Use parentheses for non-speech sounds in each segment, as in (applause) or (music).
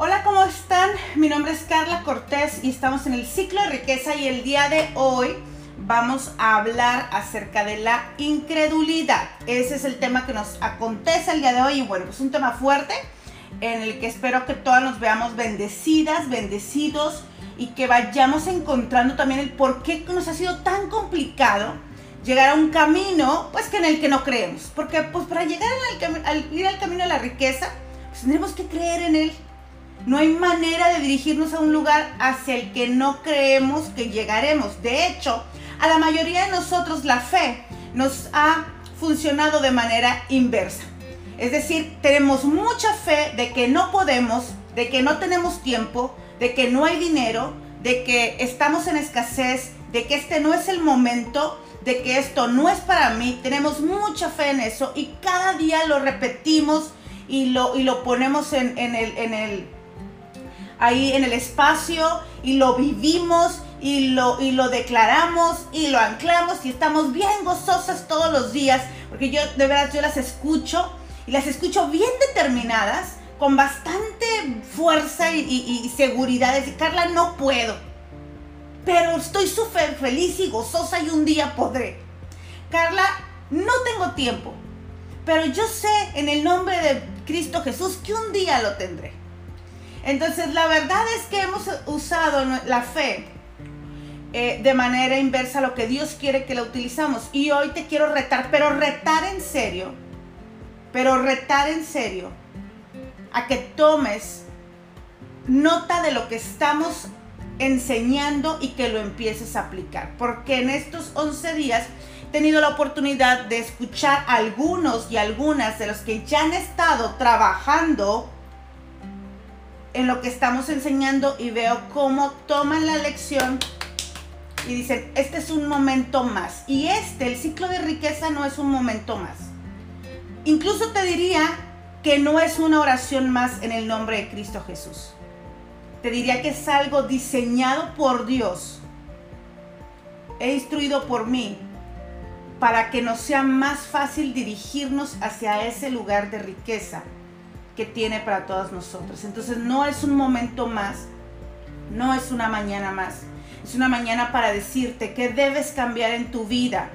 Hola, ¿cómo están? Mi nombre es Carla Cortés y estamos en el ciclo de riqueza y el día de hoy vamos a hablar acerca de la incredulidad. Ese es el tema que nos acontece el día de hoy y bueno, es un tema fuerte en el que espero que todas nos veamos bendecidas, bendecidos y que vayamos encontrando también el por qué nos ha sido tan complicado llegar a un camino pues que en el que no creemos. Porque pues para llegar al, ir al camino de la riqueza, pues tendremos que creer en él no hay manera de dirigirnos a un lugar hacia el que no creemos que llegaremos. De hecho, a la mayoría de nosotros la fe nos ha funcionado de manera inversa. Es decir, tenemos mucha fe de que no podemos, de que no tenemos tiempo, de que no hay dinero, de que estamos en escasez, de que este no es el momento, de que esto no es para mí. Tenemos mucha fe en eso y cada día lo repetimos y lo, y lo ponemos en, el, en el ahí en el espacio y lo vivimos y lo, y lo declaramos y lo anclamos y estamos bien gozosas todos los días, porque yo de verdad yo las escucho y las escucho bien determinadas, con bastante fuerza y, y. Decir, Carla, no puedo, pero estoy súper feliz y gozosa y un día podré. Carla, no tengo tiempo, pero yo sé en el nombre de Cristo Jesús que un día lo tendré. Entonces, la verdad es que hemos usado la fe eh, de manera inversa a lo que Dios quiere que la utilizamos. Y hoy te quiero retar, pero retar en serio, pero retar en serio, a que tomes nota de lo que estamos enseñando y que lo empieces a aplicar. Porque en estos 11 días he tenido la oportunidad de escuchar a algunos y algunas de los que ya han estado trabajando en lo que estamos enseñando y veo cómo toman la lección y dicen, este es un momento más. Y este, el ciclo de riqueza, no es un momento más. Incluso te diría que no es una oración más en el nombre de Cristo Jesús. Te diría que es algo diseñado por Dios e instruido por mí para que nos sea más fácil dirigirnos hacia ese lugar de riqueza que tiene para todas nosotros. Entonces no es un momento más, no es una mañana más, es una mañana para decirte que debes cambiar en tu vida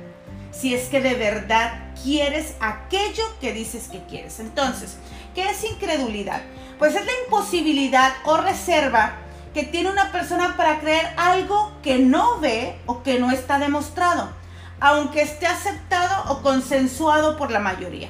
si es que de verdad quieres aquello que dices que quieres. Entonces, ¿qué es incredulidad? Pues es la imposibilidad o reserva que tiene una persona para creer algo que no ve o que no está demostrado, aunque esté aceptado o consensuado por la mayoría.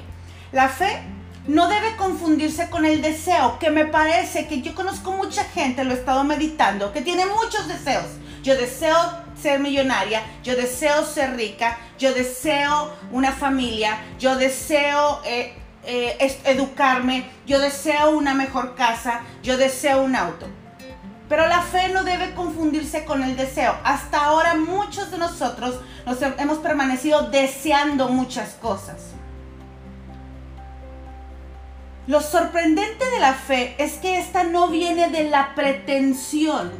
La fe no debe confundirse con el deseo, que me parece que yo conozco mucha gente, lo he estado meditando, que tiene muchos deseos. Yo deseo ser millonaria, yo deseo ser rica, yo deseo una familia, yo deseo eh, eh, educarme, yo deseo una mejor casa, yo deseo un auto. Pero la fe no debe confundirse con el deseo. Hasta ahora muchos de nosotros nos hemos permanecido deseando muchas cosas. Lo sorprendente de la fe es que esta no viene de la pretensión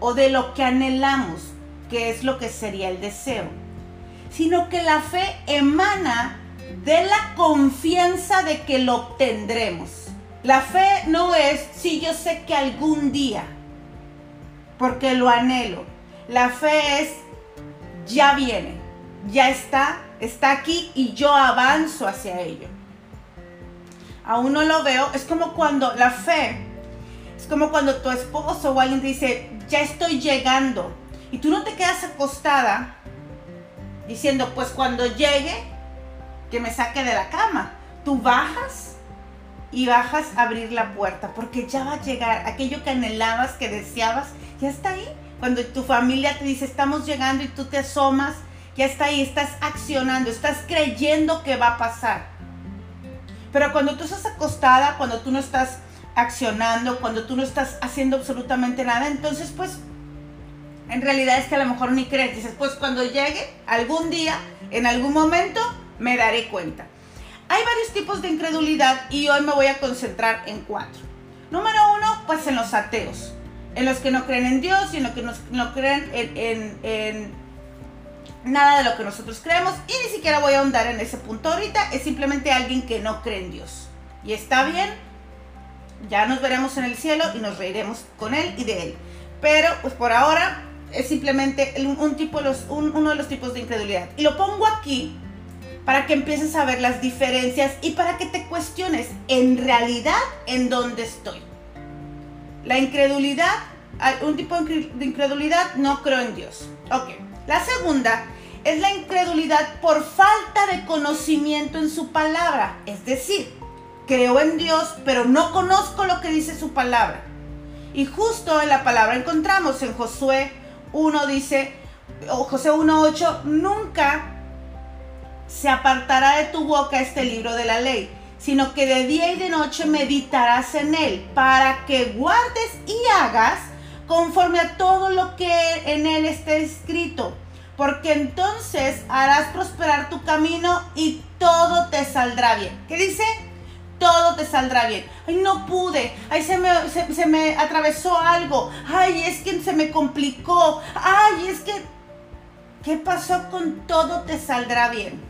o de lo que anhelamos, que es lo que sería el deseo, sino que la fe emana de la confianza de que lo obtendremos. La fe no es si yo sé que algún día, porque lo anhelo. La fe es ya viene, ya está, está aquí y yo avanzo hacia ello aún no lo veo, es como cuando la fe, es como cuando tu esposo o alguien te dice, ya estoy llegando, y tú no te quedas acostada diciendo, pues cuando llegue, que me saque de la cama. Tú bajas y bajas a abrir la puerta, porque ya va a llegar aquello que anhelabas, que deseabas, ya está ahí. Cuando tu familia te dice, estamos llegando y tú te asomas, ya está ahí, estás accionando, estás creyendo que va a pasar. Pero cuando tú estás acostada, cuando tú no estás accionando, cuando tú no estás haciendo absolutamente nada, entonces pues en realidad es que a lo mejor ni crees. Dices, pues cuando llegue algún día, en algún momento, me daré cuenta. Hay varios tipos de incredulidad y hoy me voy a concentrar en cuatro. Número uno, pues en los ateos, en los que no creen en Dios y en los que no, creen en nada de lo que nosotros creemos y ni siquiera voy a ahondar en ese punto ahorita, es simplemente alguien que no cree en Dios. Y está bien, ya nos veremos en el cielo y nos reiremos con Él y de Él. Pero pues por ahora es simplemente un, uno de los tipos de incredulidad. Y lo pongo aquí para que empieces a ver las diferencias y para que te cuestiones en realidad en dónde estoy. La incredulidad, un tipo de incredulidad, no creo en Dios. Ok. La segunda es la incredulidad por falta de conocimiento en su palabra. Es decir, creo en Dios, pero no conozco lo que dice su palabra. Y justo en la palabra encontramos en Josué 1 dice, o José 1.8, nunca se apartará de tu boca este libro de la ley, sino que de día y de noche meditarás en él, para que guardes y hagas conforme a todo lo que en él esté escrito, porque entonces harás prosperar tu camino y todo te saldrá bien. ¿Qué dice? todo te saldrá bien. Ay, no pude. Ay, se me, se, me atravesó algo. Ay, es que se me complicó. Ay, es que... ¿Qué pasó con todo te saldrá bien?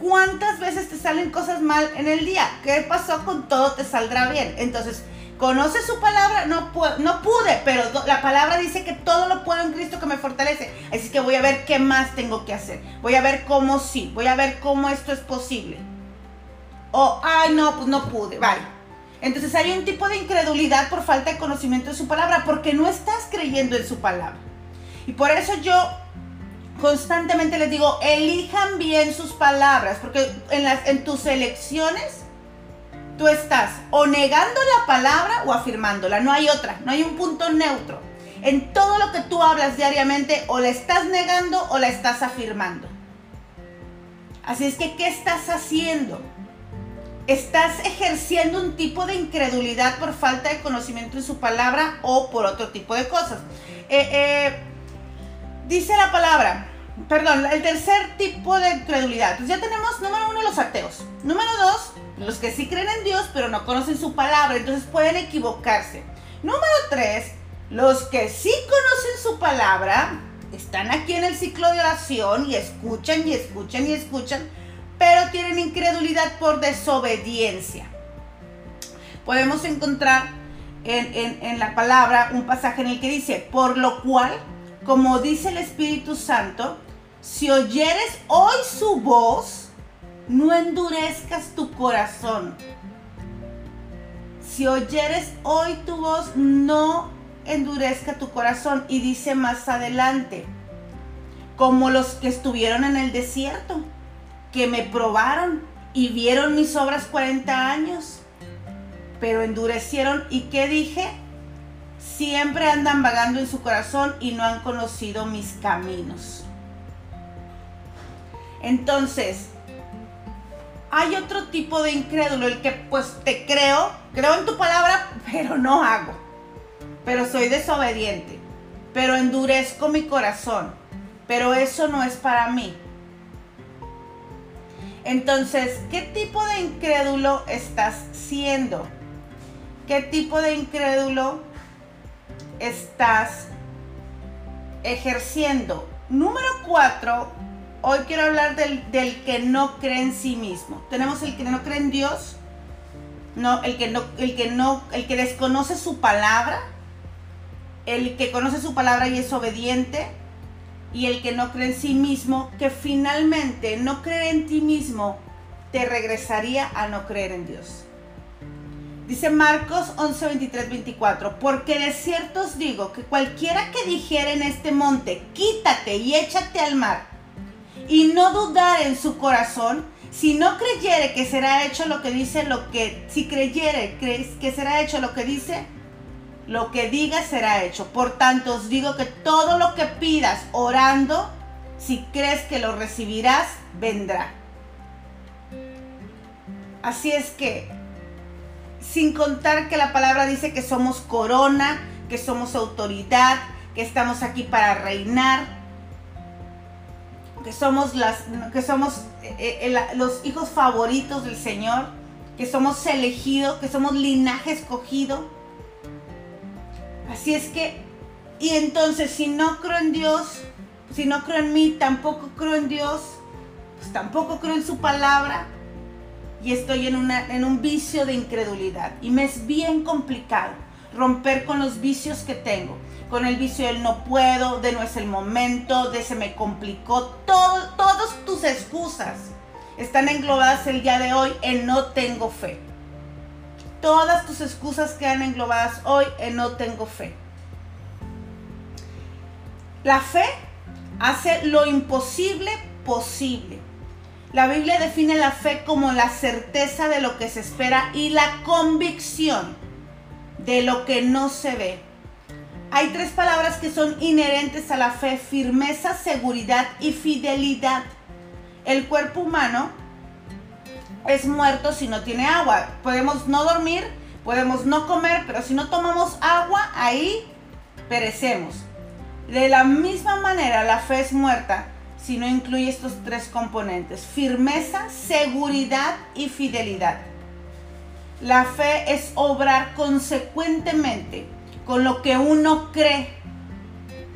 ¿Cuántas veces te salen cosas mal en el día? ¿Qué pasó con todo te saldrá bien? Entonces, ¿conoce su palabra? No, no pude, pero la palabra dice que todo lo puedo en Cristo que me fortalece. Así que voy a ver qué más tengo que hacer. Voy a ver cómo sí. Voy a ver cómo esto es posible. O, ay, no, pues no pude, vale. Entonces hay un tipo de incredulidad por falta de conocimiento de su palabra, porque no estás creyendo en su palabra. Y por eso yo constantemente les digo, elijan bien sus palabras, porque en, en tus elecciones tú estás o negando la palabra o afirmándola, no hay otra, no hay un punto neutro. En todo lo que tú hablas diariamente o la estás negando o la estás afirmando. Así es que, ¿qué estás haciendo? estás ejerciendo un tipo de incredulidad por falta de conocimiento en su palabra o por otro tipo de cosas. Eh, eh, dice la palabra, perdón, el tercer tipo de incredulidad. Pues ya tenemos, número uno, los ateos. Número dos, los que sí creen en Dios pero no conocen su palabra, entonces pueden equivocarse. Número tres, los que sí conocen su palabra, están aquí en el ciclo de oración y escuchan y escuchan y escuchan pero tienen incredulidad por desobediencia. Podemos encontrar en, la palabra un pasaje en el que dice, por lo cual, como dice el Espíritu Santo, si oyeres hoy su voz, no endurezcas tu corazón. Si oyeres hoy tu voz, no endurezca tu corazón. Y dice más adelante, como los que estuvieron en el desierto que me probaron y vieron mis obras 40 años, pero endurecieron. ¿Y qué dije? Siempre andan vagando en su corazón y no han conocido mis caminos. Entonces, hay otro tipo de incrédulo, el que pues te creo, creo en tu palabra, pero no hago. Pero soy desobediente, pero endurezco mi corazón. Pero eso no es para mí. Entonces, ¿qué tipo de incrédulo estás siendo? ¿Qué tipo de incrédulo estás ejerciendo? Número cuatro, hoy quiero hablar del, que no cree en sí mismo. Tenemos el que no cree en Dios, no, el que no, el que no, el que desconoce su palabra, el que conoce su palabra y es obediente, y el que no cree en sí mismo, que finalmente no creer en ti mismo te regresaría a no creer en Dios. Dice Marcos 11, 23, 24, porque de cierto os digo que cualquiera que dijera en este monte, quítate y échate al mar, y no dudar en su corazón, si no creyere que será hecho lo que dice, lo que, si creyere que será hecho lo que dice, lo que digas será hecho. Por tanto, os digo que todo lo que pidas orando, si crees que lo recibirás, vendrá. Así es que, sin contar que la palabra dice que somos corona, que somos autoridad, que estamos aquí para reinar, que somos, las, que somos eh, eh, los hijos favoritos del Señor, que somos elegidos, que somos linaje escogido Así es que, y entonces si no creo en Dios, si no creo en mí, tampoco creo en Dios, pues tampoco creo en su palabra. y estoy en, una, en un vicio de incredulidad. Y me es bien complicado romper con los vicios que tengo. Con el vicio del no puedo, de no es el momento, de se me complicó. Todas tus excusas están englobadas el día de hoy en no tengo fe. Todas tus excusas quedan englobadas hoy en no tengo fe. La fe hace lo imposible posible. La Biblia define la fe como la certeza de lo que se espera y la convicción de lo que no se ve. Hay tres palabras que son inherentes a la fe, firmeza, seguridad y fidelidad. El cuerpo humano es muerto si no tiene agua. Podemos no dormir, podemos no comer, pero si no tomamos agua, ahí perecemos. De la misma manera, la fe es muerta si no incluye estos tres componentes, firmeza, seguridad y fidelidad. La fe es obrar consecuentemente con lo que uno cree.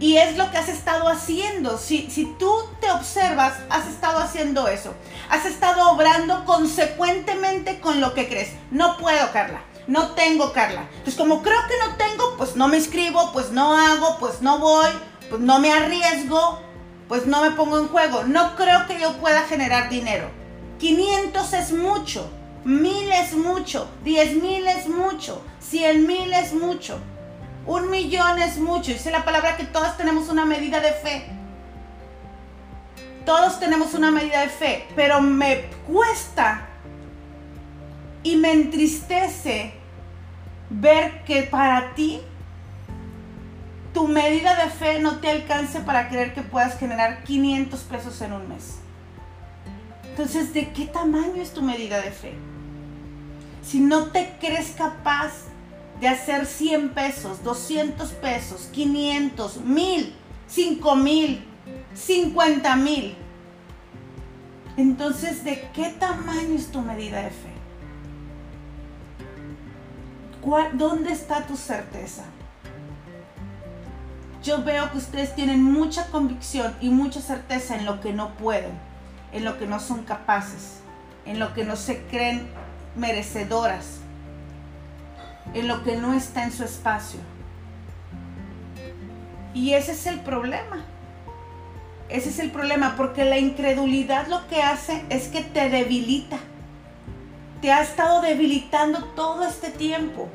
Y es lo que has estado haciendo. Si, si tú te observas, has estado haciendo eso. Has estado obrando consecuentemente con lo que crees. No puedo, Carla. No tengo, Carla. Entonces, como creo que no tengo, pues no me inscribo, pues no hago, pues no voy, pues no me arriesgo, pues no me pongo en juego. No creo que yo pueda generar dinero. 500 es mucho, mil es mucho, 10 mil es mucho, 100 mil es mucho, un millón es mucho. Dice la palabra que todos tenemos una medida de fe. Todos tenemos una medida de fe, pero me cuesta y me entristece ver que para ti tu medida de fe no te alcance para creer que puedas generar 500 pesos en un mes. Entonces, ¿de qué tamaño es tu medida de fe? Si no te crees capaz de hacer 100 pesos, 200 pesos, 500, 1000, 5000, 50 mil, entonces, ¿de qué tamaño es tu medida de fe? ¿Dónde está tu certeza? yo veo que ustedes tienen mucha convicción y mucha certeza en lo que no pueden, en lo que no son capaces, en lo que no se creen merecedoras, en lo que no está en su espacio. Y ese es el problema. Ese es el problema, porque la incredulidad lo que hace es que te debilita. Te ha estado debilitando todo este tiempo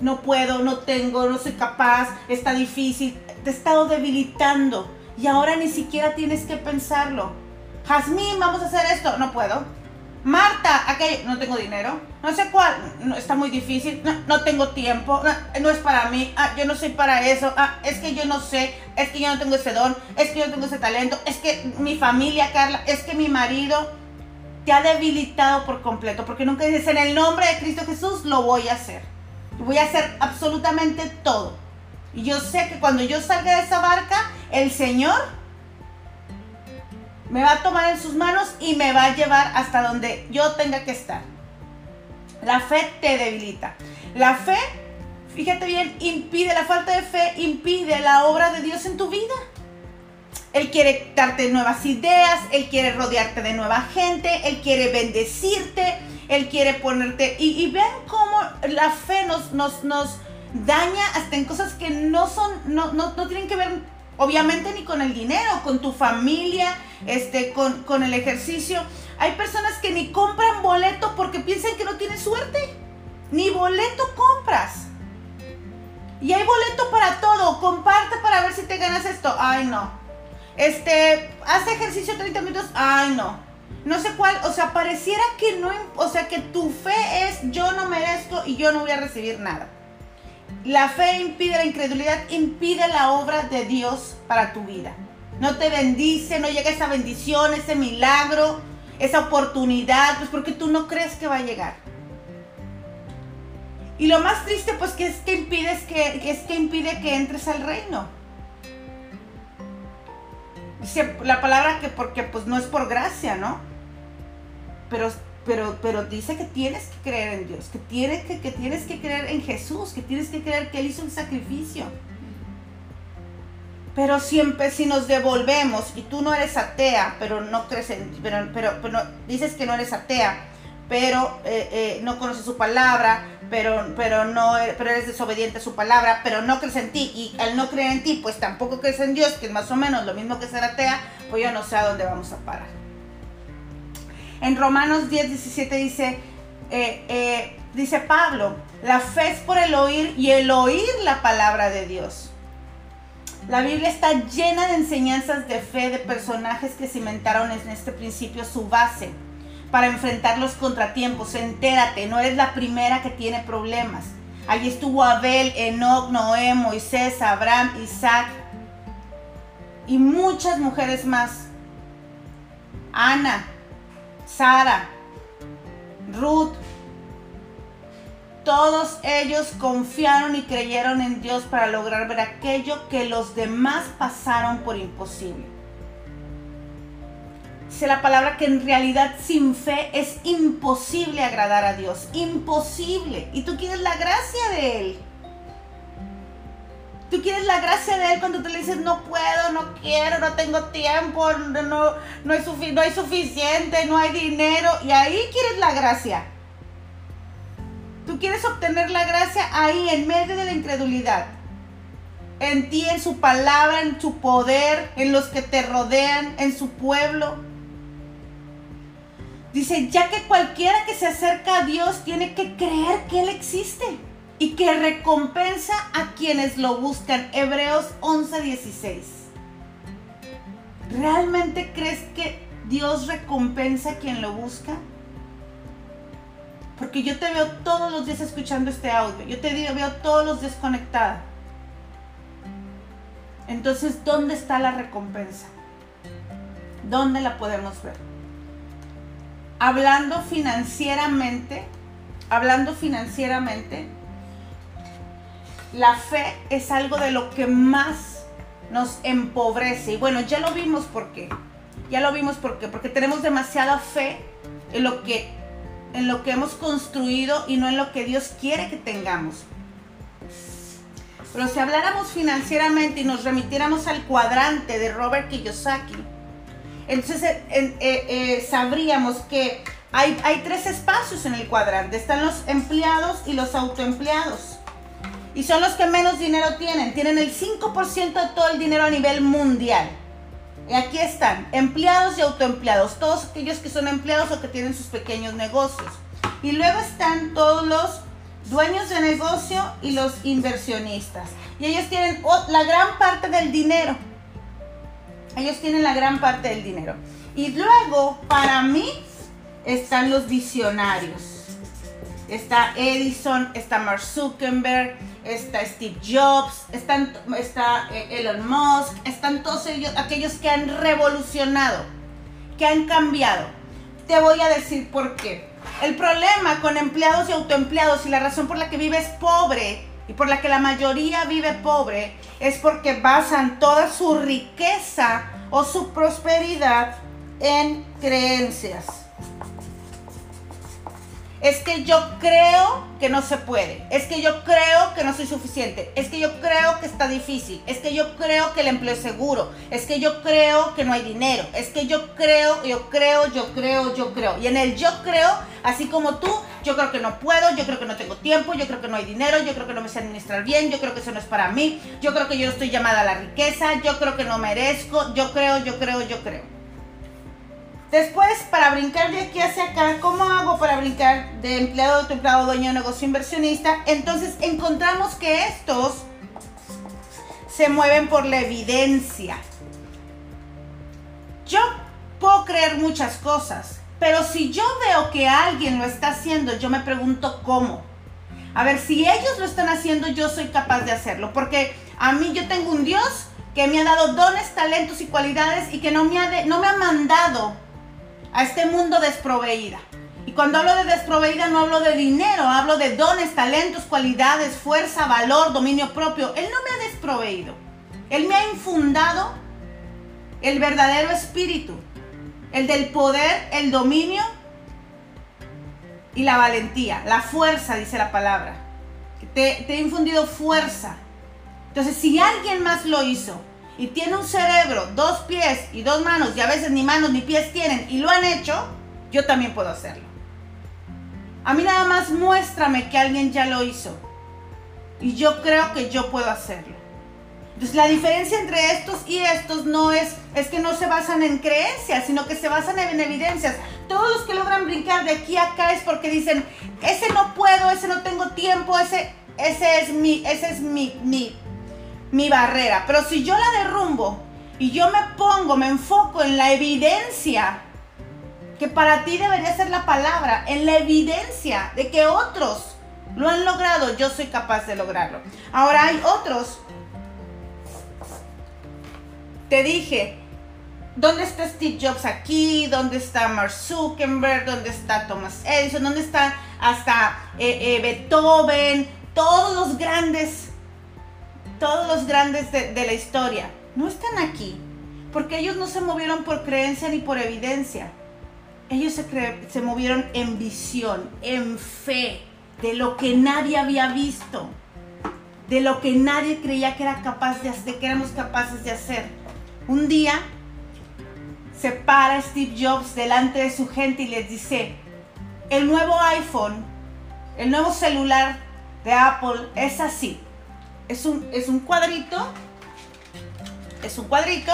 no puedo, no tengo, no soy capaz, está difícil, te he estado debilitando y ahora ni siquiera tienes que pensarlo. Jazmín, vamos a hacer esto, no puedo. Marta, aquello, no tengo dinero, no sé cuál, no, está muy difícil, no, tengo tiempo, no, es para mí, ah, yo no soy para eso, ah, es que yo no sé, es que yo no tengo ese don, es que yo no tengo ese talento, es que mi familia, Carla, es que mi marido te ha debilitado por completo, porque nunca dices, en el nombre de Cristo Jesús lo voy a hacer voy a hacer absolutamente todo. Y yo sé que cuando yo salga de esa barca, el Señor me va a tomar en sus manos y me va a llevar hasta donde yo tenga que estar. La fe te debilita. La fe, fíjate bien, impide, la falta de fe impide la obra de Dios en tu vida. Él quiere darte nuevas ideas, Él quiere rodearte de nueva gente, Él quiere bendecirte, Él quiere ponerte... Y, vean cómo la fe nos, nos, nos, daña hasta en cosas que no son, no, no, no, tienen que ver obviamente ni con el dinero, con tu familia, este, con, con el ejercicio. Hay personas que ni compran boleto porque piensan que no tienen suerte. Ni boleto compras. Y hay boleto para todo. Comparte para ver si te ganas esto. Ay, no. Este, haz ejercicio 30 minutos. Ay, no no sé cuál, o sea, pareciera que no, o sea, que tu fe es yo no merezco y yo no voy a recibir nada. La fe impide, la incredulidad impide la obra de Dios para tu vida. No te bendice, no llega esa bendición, ese milagro, esa oportunidad, pues porque tú no crees que va a llegar. Y lo más triste, pues, que es que impide, que, es que impide que entres al reino. Dice la palabra que porque pues no es por gracia, ¿no? pero, pero, pero dice que tienes que creer en Dios, que tienes que, que tienes que creer en Jesús, que tienes que creer que Él hizo un sacrificio. Pero siempre si nos devolvemos y tú no eres atea, pero no crees en, pero, pero, pero dices que no eres atea, pero eh, eh, no conoces su palabra, pero, pero, no, pero eres desobediente a su palabra, pero no crees en ti, y al no creer en ti, pues tampoco crees en Dios, que es más o menos lo mismo que ser atea, pues yo no sé a dónde vamos a parar. En Romanos 10, 17 dice, eh, dice Pablo, la fe es por el oír y el oír la palabra de Dios. La Biblia está llena de enseñanzas de fe de personajes que cimentaron en este principio su base para enfrentar los contratiempos. Entérate, no eres la primera que tiene problemas. Allí estuvo Abel, Enoch, Noé, Moisés, Abraham, Isaac y muchas mujeres más. Ana, Sara, Ruth, todos ellos confiaron y creyeron en Dios para lograr ver aquello que los demás pasaron por imposible. Dice la palabra que en realidad sin fe es imposible agradar a Dios. Imposible. Y tú quieres la gracia de Él. Tú quieres la gracia de Él cuando tú le dices, no puedo, no quiero, no tengo tiempo, no, no, no, hay, no hay suficiente, no hay dinero. Y ahí quieres la gracia. Tú quieres obtener la gracia ahí, en medio de la incredulidad. En ti, en su palabra, en su poder, en los que te rodean, en su pueblo. Dice, ya que cualquiera que se acerca a Dios tiene que creer que Él existe y que recompensa a quienes lo buscan. Hebreos 11:16. ¿Realmente crees que Dios recompensa a quien lo busca? Porque yo te veo todos los días escuchando este audio. Yo te veo todos los días conectada. Entonces, ¿dónde está la recompensa? ¿Dónde la podemos ver? Hablando financieramente, hablando financieramente, la fe es algo de lo que más nos empobrece. Y bueno, ya lo vimos por qué. Ya lo vimos por qué. Porque tenemos demasiada fe en lo que en lo que hemos construido y no en lo que Dios quiere que tengamos. Pero si habláramos financieramente y nos remitiéramos al cuadrante de Robert Kiyosaki, entonces eh, eh, eh, sabríamos que hay, hay tres espacios en el cuadrante. Están los empleados y los autoempleados. Y son los que menos dinero tienen. Tienen el 5% de todo el dinero a nivel mundial. Y aquí están, empleados y autoempleados, todos aquellos que son empleados o que tienen sus pequeños negocios. Y luego están todos los dueños de negocio y los inversionistas. Y ellos tienen la gran parte del dinero. Ellos tienen la gran parte del dinero. Y luego, para mí, están los visionarios. Está Edison, está Mark Zuckerberg, está Steve Jobs, está eh, Elon Musk, están todos ellos, aquellos que han revolucionado, que han cambiado. Te voy a decir por qué. El problema con empleados y autoempleados y la razón por la que vives pobre y por la que la mayoría vive pobre es porque basan toda su riqueza o su prosperidad en creencias es que yo creo que no se puede, es que yo creo que no soy suficiente, es que yo creo que está difícil, es que yo creo que el empleo es seguro, es que yo creo que no hay dinero, es que yo creo, yo creo, yo creo, yo creo. Y en el yo creo, así como tú, yo creo que no puedo, yo creo que no tengo tiempo, yo creo que no hay dinero, yo creo que no me sé administrar bien, yo creo que eso no es para mí, yo creo que yo estoy llamada a la riqueza, yo creo que no merezco, yo creo, yo creo, yo creo. Después, para brincar de aquí hacia acá, ¿cómo hago para brincar de empleado, a empleado, dueño de negocio, inversionista? Entonces encontramos que estos se mueven por la evidencia. Yo puedo creer muchas cosas, pero si yo veo que alguien lo está haciendo, yo me pregunto cómo. A ver, si ellos lo están haciendo, yo soy capaz de hacerlo, porque a mí yo tengo un Dios que me ha dado dones, talentos y cualidades y que no me ha, no me ha mandado a este mundo desproveída. Y cuando hablo de desproveída no hablo de dinero, hablo de dones, talentos, cualidades, fuerza, valor, dominio propio. Él no me ha desproveído. Él me ha infundado el verdadero espíritu, el del poder, el dominio y la valentía, la fuerza, dice la palabra. Te, te he infundido fuerza. Entonces, si alguien más lo hizo y tiene un cerebro, dos pies y dos manos, y a veces ni manos ni pies tienen, y lo han hecho, yo también puedo hacerlo. A mí nada más muéstrame que alguien ya lo hizo. Y yo creo que yo puedo hacerlo. Entonces la diferencia entre estos y estos no es, es que no se basan en creencias, sino que se basan en evidencias. Todos los que logran brincar de aquí a acá es porque dicen, ese no puedo, ese no tengo tiempo, ese, ese es mi, ese es mi, mi, mi barrera. Pero si yo la derrumbo y yo me pongo, me enfoco en la evidencia, que para ti debería ser la palabra, en la evidencia de que otros lo han logrado, yo soy capaz de lograrlo. Ahora hay otros. Te dije, ¿dónde está Steve Jobs aquí? ¿Dónde está Mark Zuckerberg? ¿Dónde está Thomas Edison? ¿Dónde está hasta eh, eh, Beethoven? Todos los grandes, todos los grandes de, de la historia. No están aquí, porque ellos no se movieron por creencia ni por evidencia ellos se, se movieron en visión, en fe, de lo que nadie había visto, de lo que nadie creía que era capaz de hacer, que éramos capaces de hacer. Un día se para Steve Jobs delante de su gente y les dice, el nuevo iPhone, el nuevo celular de Apple es así. Es un, es un cuadrito, es un cuadrito,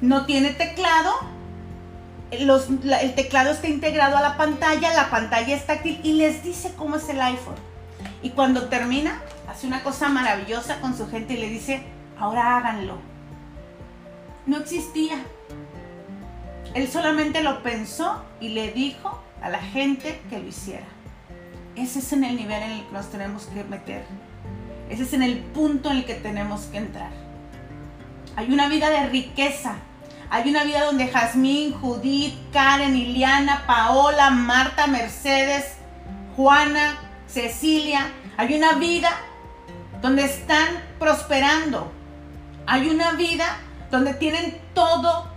no tiene teclado, el teclado está integrado a la pantalla, la pantalla es táctil y les dice cómo es el iPhone. Y cuando termina, hace una cosa maravillosa con su gente y le dice, ahora háganlo. No existía. Él solamente lo pensó y le dijo a la gente que lo hiciera. Ese es el nivel en el que nos tenemos que meter. Ese es en el punto en el que tenemos que entrar. Hay una vida de riqueza, hay una vida donde Jazmín, Judith, Karen, Iliana, Paola, Marta, Mercedes, Juana, Cecilia, hay una vida donde están prosperando. Hay una vida donde tienen todo,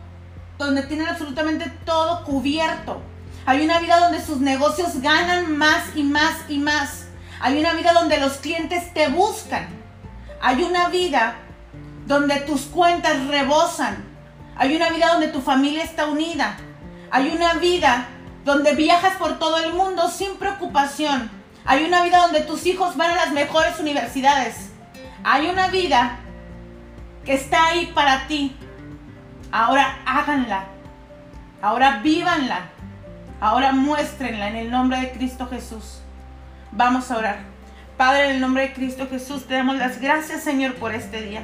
donde tienen absolutamente todo cubierto. Hay una vida donde sus negocios ganan más y más y más. Hay una vida donde los clientes te buscan. Hay una vida donde tus cuentas rebosan. Hay una vida donde tu familia está unida. Hay una vida donde viajas por todo el mundo sin preocupación. Hay una vida donde tus hijos van a las mejores universidades. Hay una vida que está ahí para ti. Ahora háganla. Ahora vívanla. Ahora muéstrenla en el nombre de Cristo Jesús. Vamos a orar. Padre, en el nombre de Cristo Jesús, te damos las gracias, Señor, por este día.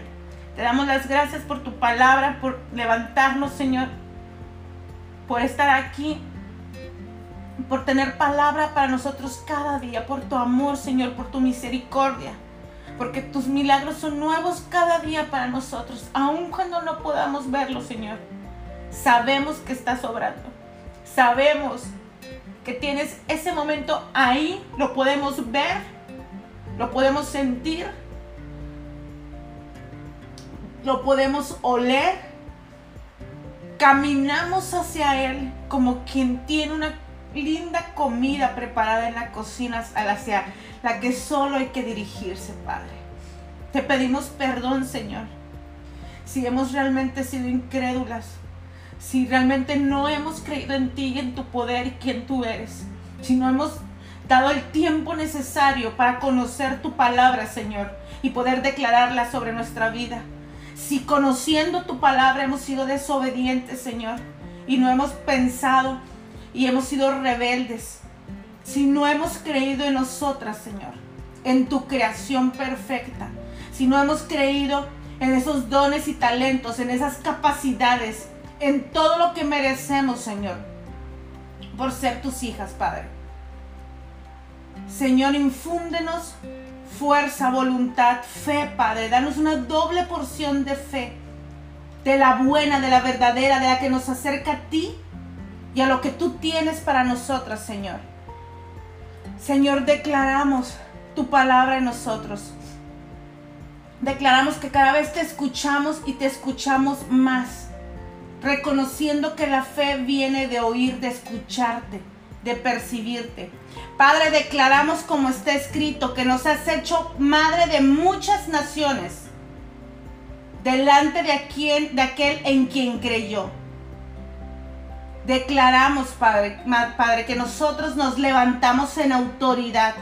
Te damos las gracias por tu palabra, por levantarnos, Señor, por estar aquí, por tener palabra para nosotros cada día, por tu amor, Señor, por tu misericordia, porque tus milagros son nuevos cada día para nosotros, aun cuando no podamos verlo, Señor. Sabemos que estás obrando, sabemos que tienes ese momento ahí, lo podemos ver, lo podemos sentir lo podemos oler, caminamos hacia Él como quien tiene una linda comida preparada en la cocina hacia la que solo hay que dirigirse, Padre. Te pedimos perdón, Señor, si hemos realmente sido incrédulas, si realmente no hemos creído en ti y en tu poder y quién tú eres, si no hemos dado el tiempo necesario para conocer tu palabra, Señor, y poder declararla sobre nuestra vida. Si conociendo tu palabra hemos sido desobedientes, Señor, y no hemos pensado y hemos sido rebeldes, si no hemos creído en nosotras, Señor, en tu creación perfecta, si no hemos creído en esos dones y talentos, en esas capacidades, en todo lo que merecemos, Señor, por ser tus hijas, Padre. Señor, infúndenos fuerza, voluntad, fe, Padre. Danos una doble porción de fe, de la buena, de la verdadera, de la que nos acerca a ti y a lo que tú tienes para nosotras, Señor. Señor, declaramos tu palabra en nosotros. Declaramos que cada vez te escuchamos y te escuchamos más, reconociendo que la fe viene de oír, de escucharte, de percibirte. Padre, declaramos como está escrito que nos has hecho madre de muchas naciones. delante de, quien, de aquel en quien creyó. Declaramos, Padre, Padre, que nosotros nos levantamos en autoridad,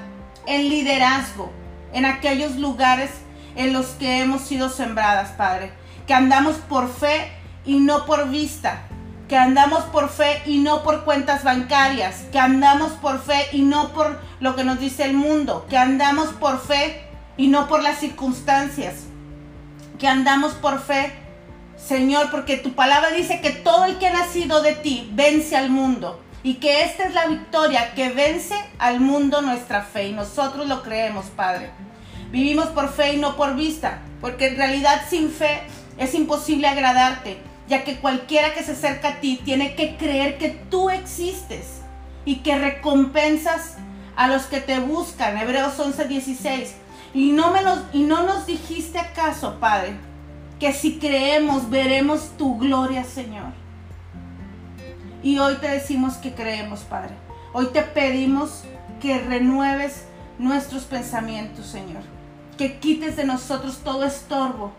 en liderazgo, en aquellos lugares en los que hemos sido sembradas, Padre. Que andamos por fe y no por vista. Que andamos por fe y no por cuentas bancarias. Que andamos por fe y no por lo que nos dice el mundo. Que andamos por fe y no por las circunstancias. Que andamos por fe, Señor, porque tu palabra dice que todo el que ha nacido de ti vence al mundo. Y que esta es la victoria que vence al mundo nuestra fe. Y nosotros lo creemos, Padre. Vivimos por fe y no por vista. Porque en realidad sin fe es imposible agradarte. Ya que cualquiera que se acerca a ti tiene que creer que tú existes. Y que recompensas a los que te buscan. Hebreos 11:16. Y no, y no nos dijiste acaso, Padre, que si creemos veremos tu gloria, Señor. Y hoy te decimos que creemos, Padre. Hoy te pedimos que renueves nuestros pensamientos, Señor. Que quites de nosotros todo estorbo.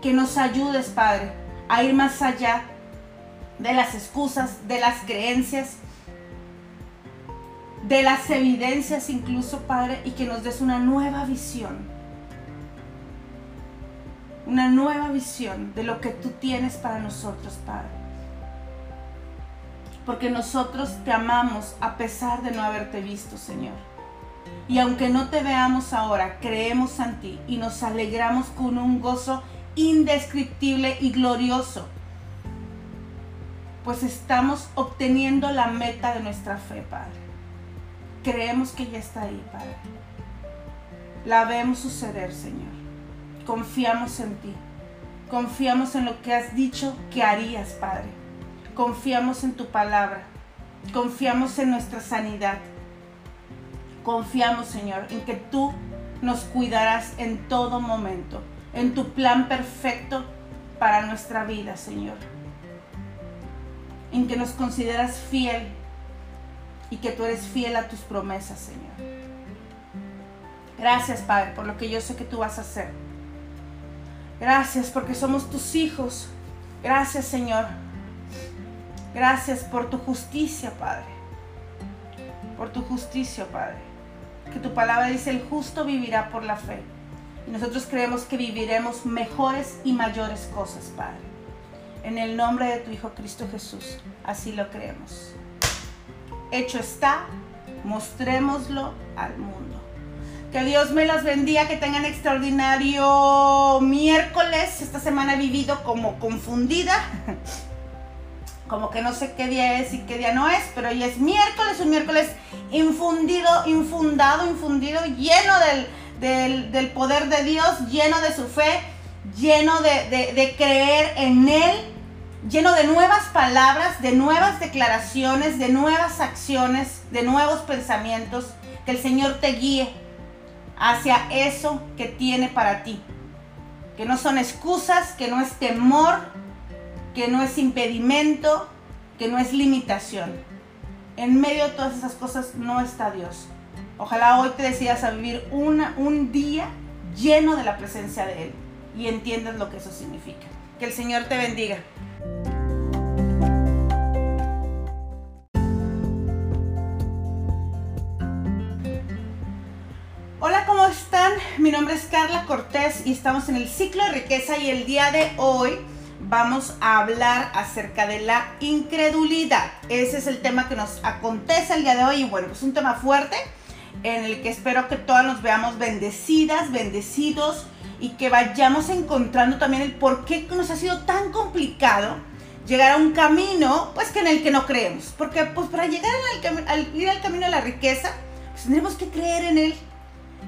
Que nos ayudes, Padre, a ir más allá de las excusas, de las creencias, de las evidencias incluso, Padre, y que nos des una nueva visión. Una nueva visión de lo que tú tienes para nosotros, Padre porque nosotros te amamos a pesar de no haberte visto, Señor. Y aunque no te veamos ahora, creemos en ti y nos alegramos con un gozo indescriptible y glorioso, pues estamos obteniendo la meta de nuestra fe, Padre. Creemos que ya está ahí, Padre. La vemos suceder, Señor. Confiamos en ti. Confiamos en lo que has dicho que harías, Padre Confiamos en tu palabra. Confiamos en nuestra sanidad. Confiamos, Señor, en que tú nos cuidarás en todo momento, en tu plan perfecto para nuestra vida, Señor. En que nos consideras fiel y que tú eres fiel a tus promesas, Señor. Gracias, Padre, por lo que yo sé que tú vas a hacer. Gracias porque somos tus hijos. Gracias, Señor, Gracias por tu justicia, Padre. Por tu justicia, Padre. Que tu palabra dice, el justo vivirá por la fe. Y nosotros creemos que viviremos mejores y mayores cosas, Padre. En el nombre de tu Hijo Cristo Jesús. Así lo creemos. Hecho está, mostrémoslo al mundo. Que Dios me los bendiga, que tengan extraordinario miércoles. Esta semana he vivido como confundida. (laughs) como que no sé qué día es y qué día no es, pero hoy es miércoles, un miércoles infundido, infundado, infundido, lleno del, poder de Dios, lleno de su fe, lleno de, de creer en Él, lleno de nuevas palabras, de nuevas declaraciones, de nuevas acciones, de nuevos pensamientos, que el Señor te guíe hacia eso que tiene para ti. Que no son excusas, que no es temor, que no es impedimento, que no es limitación. En medio de todas esas cosas no está Dios. Ojalá hoy te decidas a vivir una, un día lleno de la presencia de Él y entiendas lo que eso significa. Que el Señor te bendiga. Hola, ¿cómo están? Mi nombre es Carla Cortés y estamos en el ciclo de riqueza y el día de hoy vamos a hablar acerca de la incredulidad. Ese es el tema que nos acontece el día de hoy y bueno, pues un tema fuerte en el que espero que todas nos veamos bendecidas, bendecidos y que vayamos encontrando también el por qué nos ha sido tan complicado llegar a un camino pues que en el que no creemos. Porque pues para llegar al, ir al camino de la riqueza, pues tendremos que creer en él.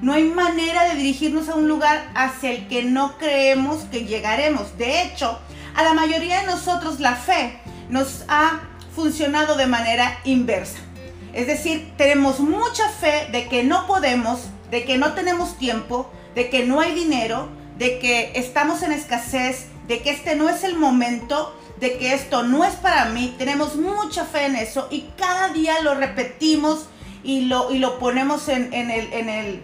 No hay manera de dirigirnos a un lugar hacia el que no creemos que llegaremos. De hecho, a la mayoría de nosotros la fe nos ha funcionado de manera inversa. Es decir, tenemos mucha fe de que no podemos, de que no tenemos tiempo, de que no hay dinero, de que estamos en escasez, de que este no es el momento, de que esto no es para mí. Tenemos mucha fe en eso y cada día lo repetimos y lo, y lo ponemos en, en el,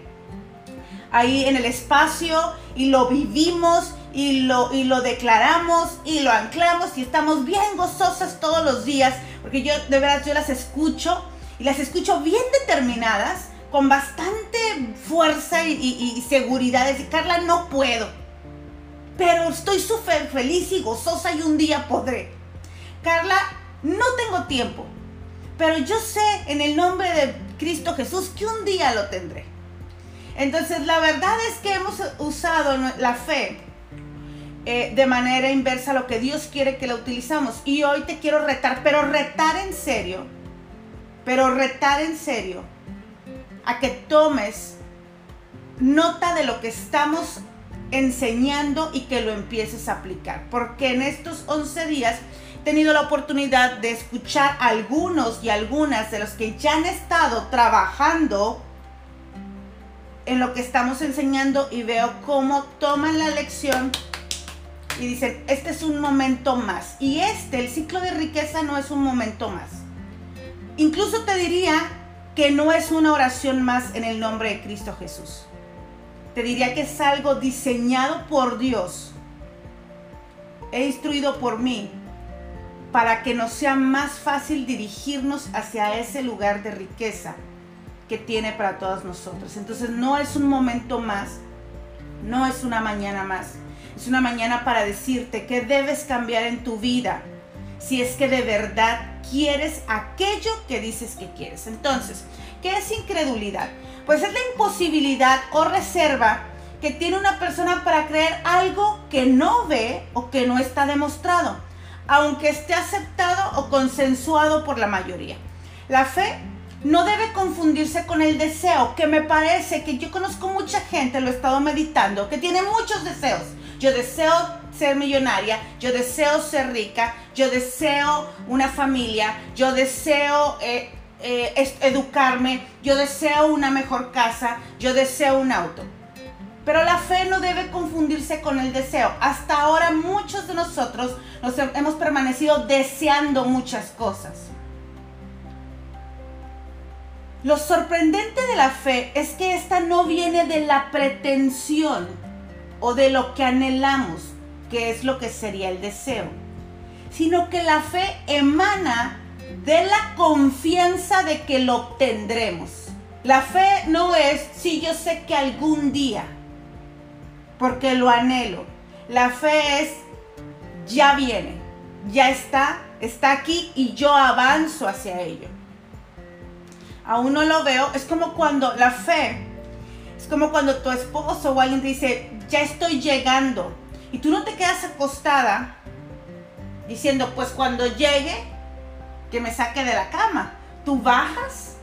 ahí en el espacio y lo vivimos y lo, y lo declaramos y lo anclamos y estamos bien gozosas todos los días, porque yo de verdad yo las escucho y las escucho bien determinadas, con bastante fuerza y, seguridad. Decir, Carla, no puedo, pero estoy súper feliz y gozosa y un día podré. Carla, no tengo tiempo, pero yo sé en el nombre de Cristo Jesús que un día lo tendré. Entonces la verdad es que hemos usado la fe eh, de manera inversa a lo que Dios quiere que la utilizamos. Y hoy te quiero retar, pero retar en serio, pero retar en serio, a que tomes nota de lo que estamos enseñando y que lo empieces a aplicar. Porque en estos 11 días he tenido la oportunidad de escuchar a algunos y algunas de los que ya han estado trabajando en lo que estamos enseñando y veo cómo toman la lección y dicen, este es un momento más. Y este, el ciclo de riqueza, no es un momento más. Incluso te diría que no es una oración más en el nombre de Cristo Jesús. Te diría que es algo diseñado por Dios e instruido por mí para que nos sea más fácil dirigirnos hacia ese lugar de riqueza que tiene para todos nosotros. Entonces no es un momento más, no es una mañana más, es una mañana para decirte que debes cambiar en tu vida si es que de verdad quieres aquello que dices que quieres. Entonces, ¿qué es incredulidad? Pues es la imposibilidad o reserva que tiene una persona para creer algo que no ve o que no está demostrado, aunque esté aceptado o consensuado por la mayoría. La fe no debe confundirse con el deseo, que me parece que yo conozco mucha gente, lo he estado meditando, que tiene muchos deseos. Yo deseo ser millonaria, yo deseo ser rica, yo deseo una familia, yo deseo eh, eh, educarme, yo deseo una mejor casa, yo deseo un auto. Pero la fe no debe confundirse con el deseo. Hasta ahora muchos de nosotros nos hemos permanecido deseando muchas cosas. Lo sorprendente de la fe es que esta no viene de la pretensión o de lo que anhelamos, que es lo que sería el deseo, sino que la fe emana de la confianza de que lo obtendremos. La fe no es si yo sé que algún día, porque lo anhelo. La fe es ya viene, ya está, está aquí y yo avanzo hacia ello aún no lo veo, es como cuando la fe, es como cuando tu esposo o alguien te dice, ya estoy llegando, y tú no te quedas acostada diciendo, pues cuando llegue, que me saque de la cama. Tú bajas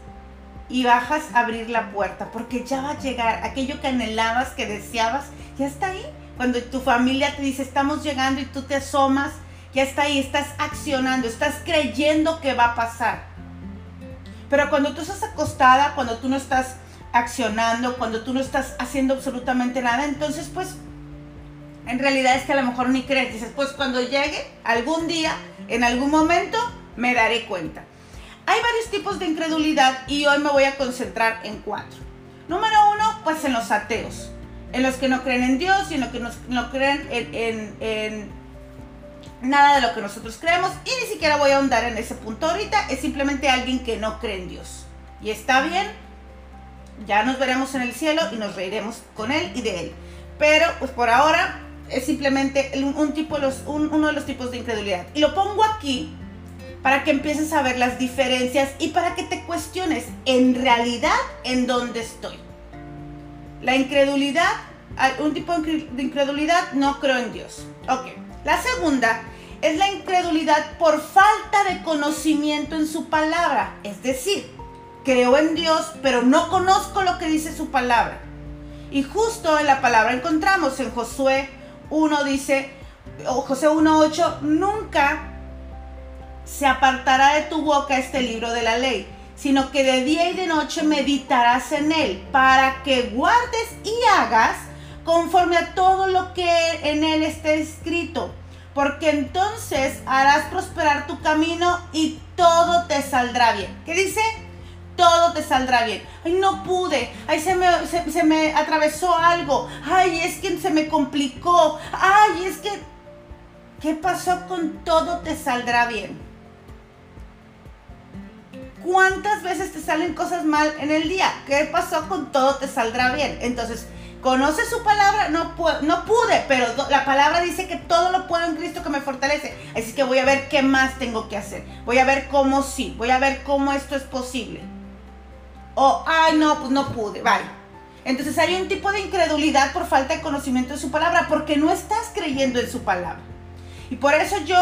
y bajas a abrir la puerta, porque ya va a llegar aquello que anhelabas, que deseabas, ya está ahí. Cuando tu familia te dice, estamos llegando y tú te asomas, ya está ahí, estás accionando, estás creyendo que va a pasar. Pero cuando tú estás acostada, cuando tú no estás accionando, cuando tú no estás haciendo absolutamente nada, entonces pues en realidad es que a lo mejor ni crees. Dices, pues cuando llegue algún día, en algún momento, me daré cuenta. Hay varios tipos de incredulidad y hoy me voy a concentrar en cuatro. Número uno, pues en los ateos, en los que no creen en Dios y en los que no, creen en nada de lo que nosotros creemos y ni siquiera voy a ahondar en ese punto ahorita, es simplemente alguien que no cree en Dios. Y está bien, ya nos veremos en el cielo y nos reiremos con él y de él. Pero pues por ahora es simplemente un, tipo, uno de los tipos de incredulidad. Y lo pongo aquí para que empieces a ver las diferencias y para que te cuestiones en realidad en dónde estoy. La incredulidad, un tipo de incredulidad, no creo en Dios. Ok. La segunda es la incredulidad por falta de conocimiento en su palabra. Es decir, creo en Dios, pero no conozco lo que dice su palabra. Y justo en la palabra encontramos en Josué 1 dice, o José 1.8, nunca se apartará de tu boca este libro de la ley, sino que de día y de noche meditarás en él, para que guardes y hagas conforme a todo lo que en él está escrito, porque entonces harás prosperar tu camino y todo te saldrá bien. ¿Qué dice? Todo te saldrá bien. Ay, no pude. Ay, se me, se me atravesó algo. Ay, es que se me complicó. Ay, es que... ¿Qué pasó con todo te saldrá bien? ¿Cuántas veces te salen cosas mal en el día? ¿Qué pasó con todo te saldrá bien? Entonces, ¿conoce su palabra? No, no pude, pero la palabra dice que todo lo puedo en Cristo que me fortalece. Así que voy a ver qué más tengo que hacer. Voy a ver cómo sí. Voy a ver cómo esto es posible. O, ay, no, pues no pude. Vale. Entonces hay un tipo de incredulidad por falta de conocimiento de su palabra, porque no estás creyendo en su palabra. Y por eso yo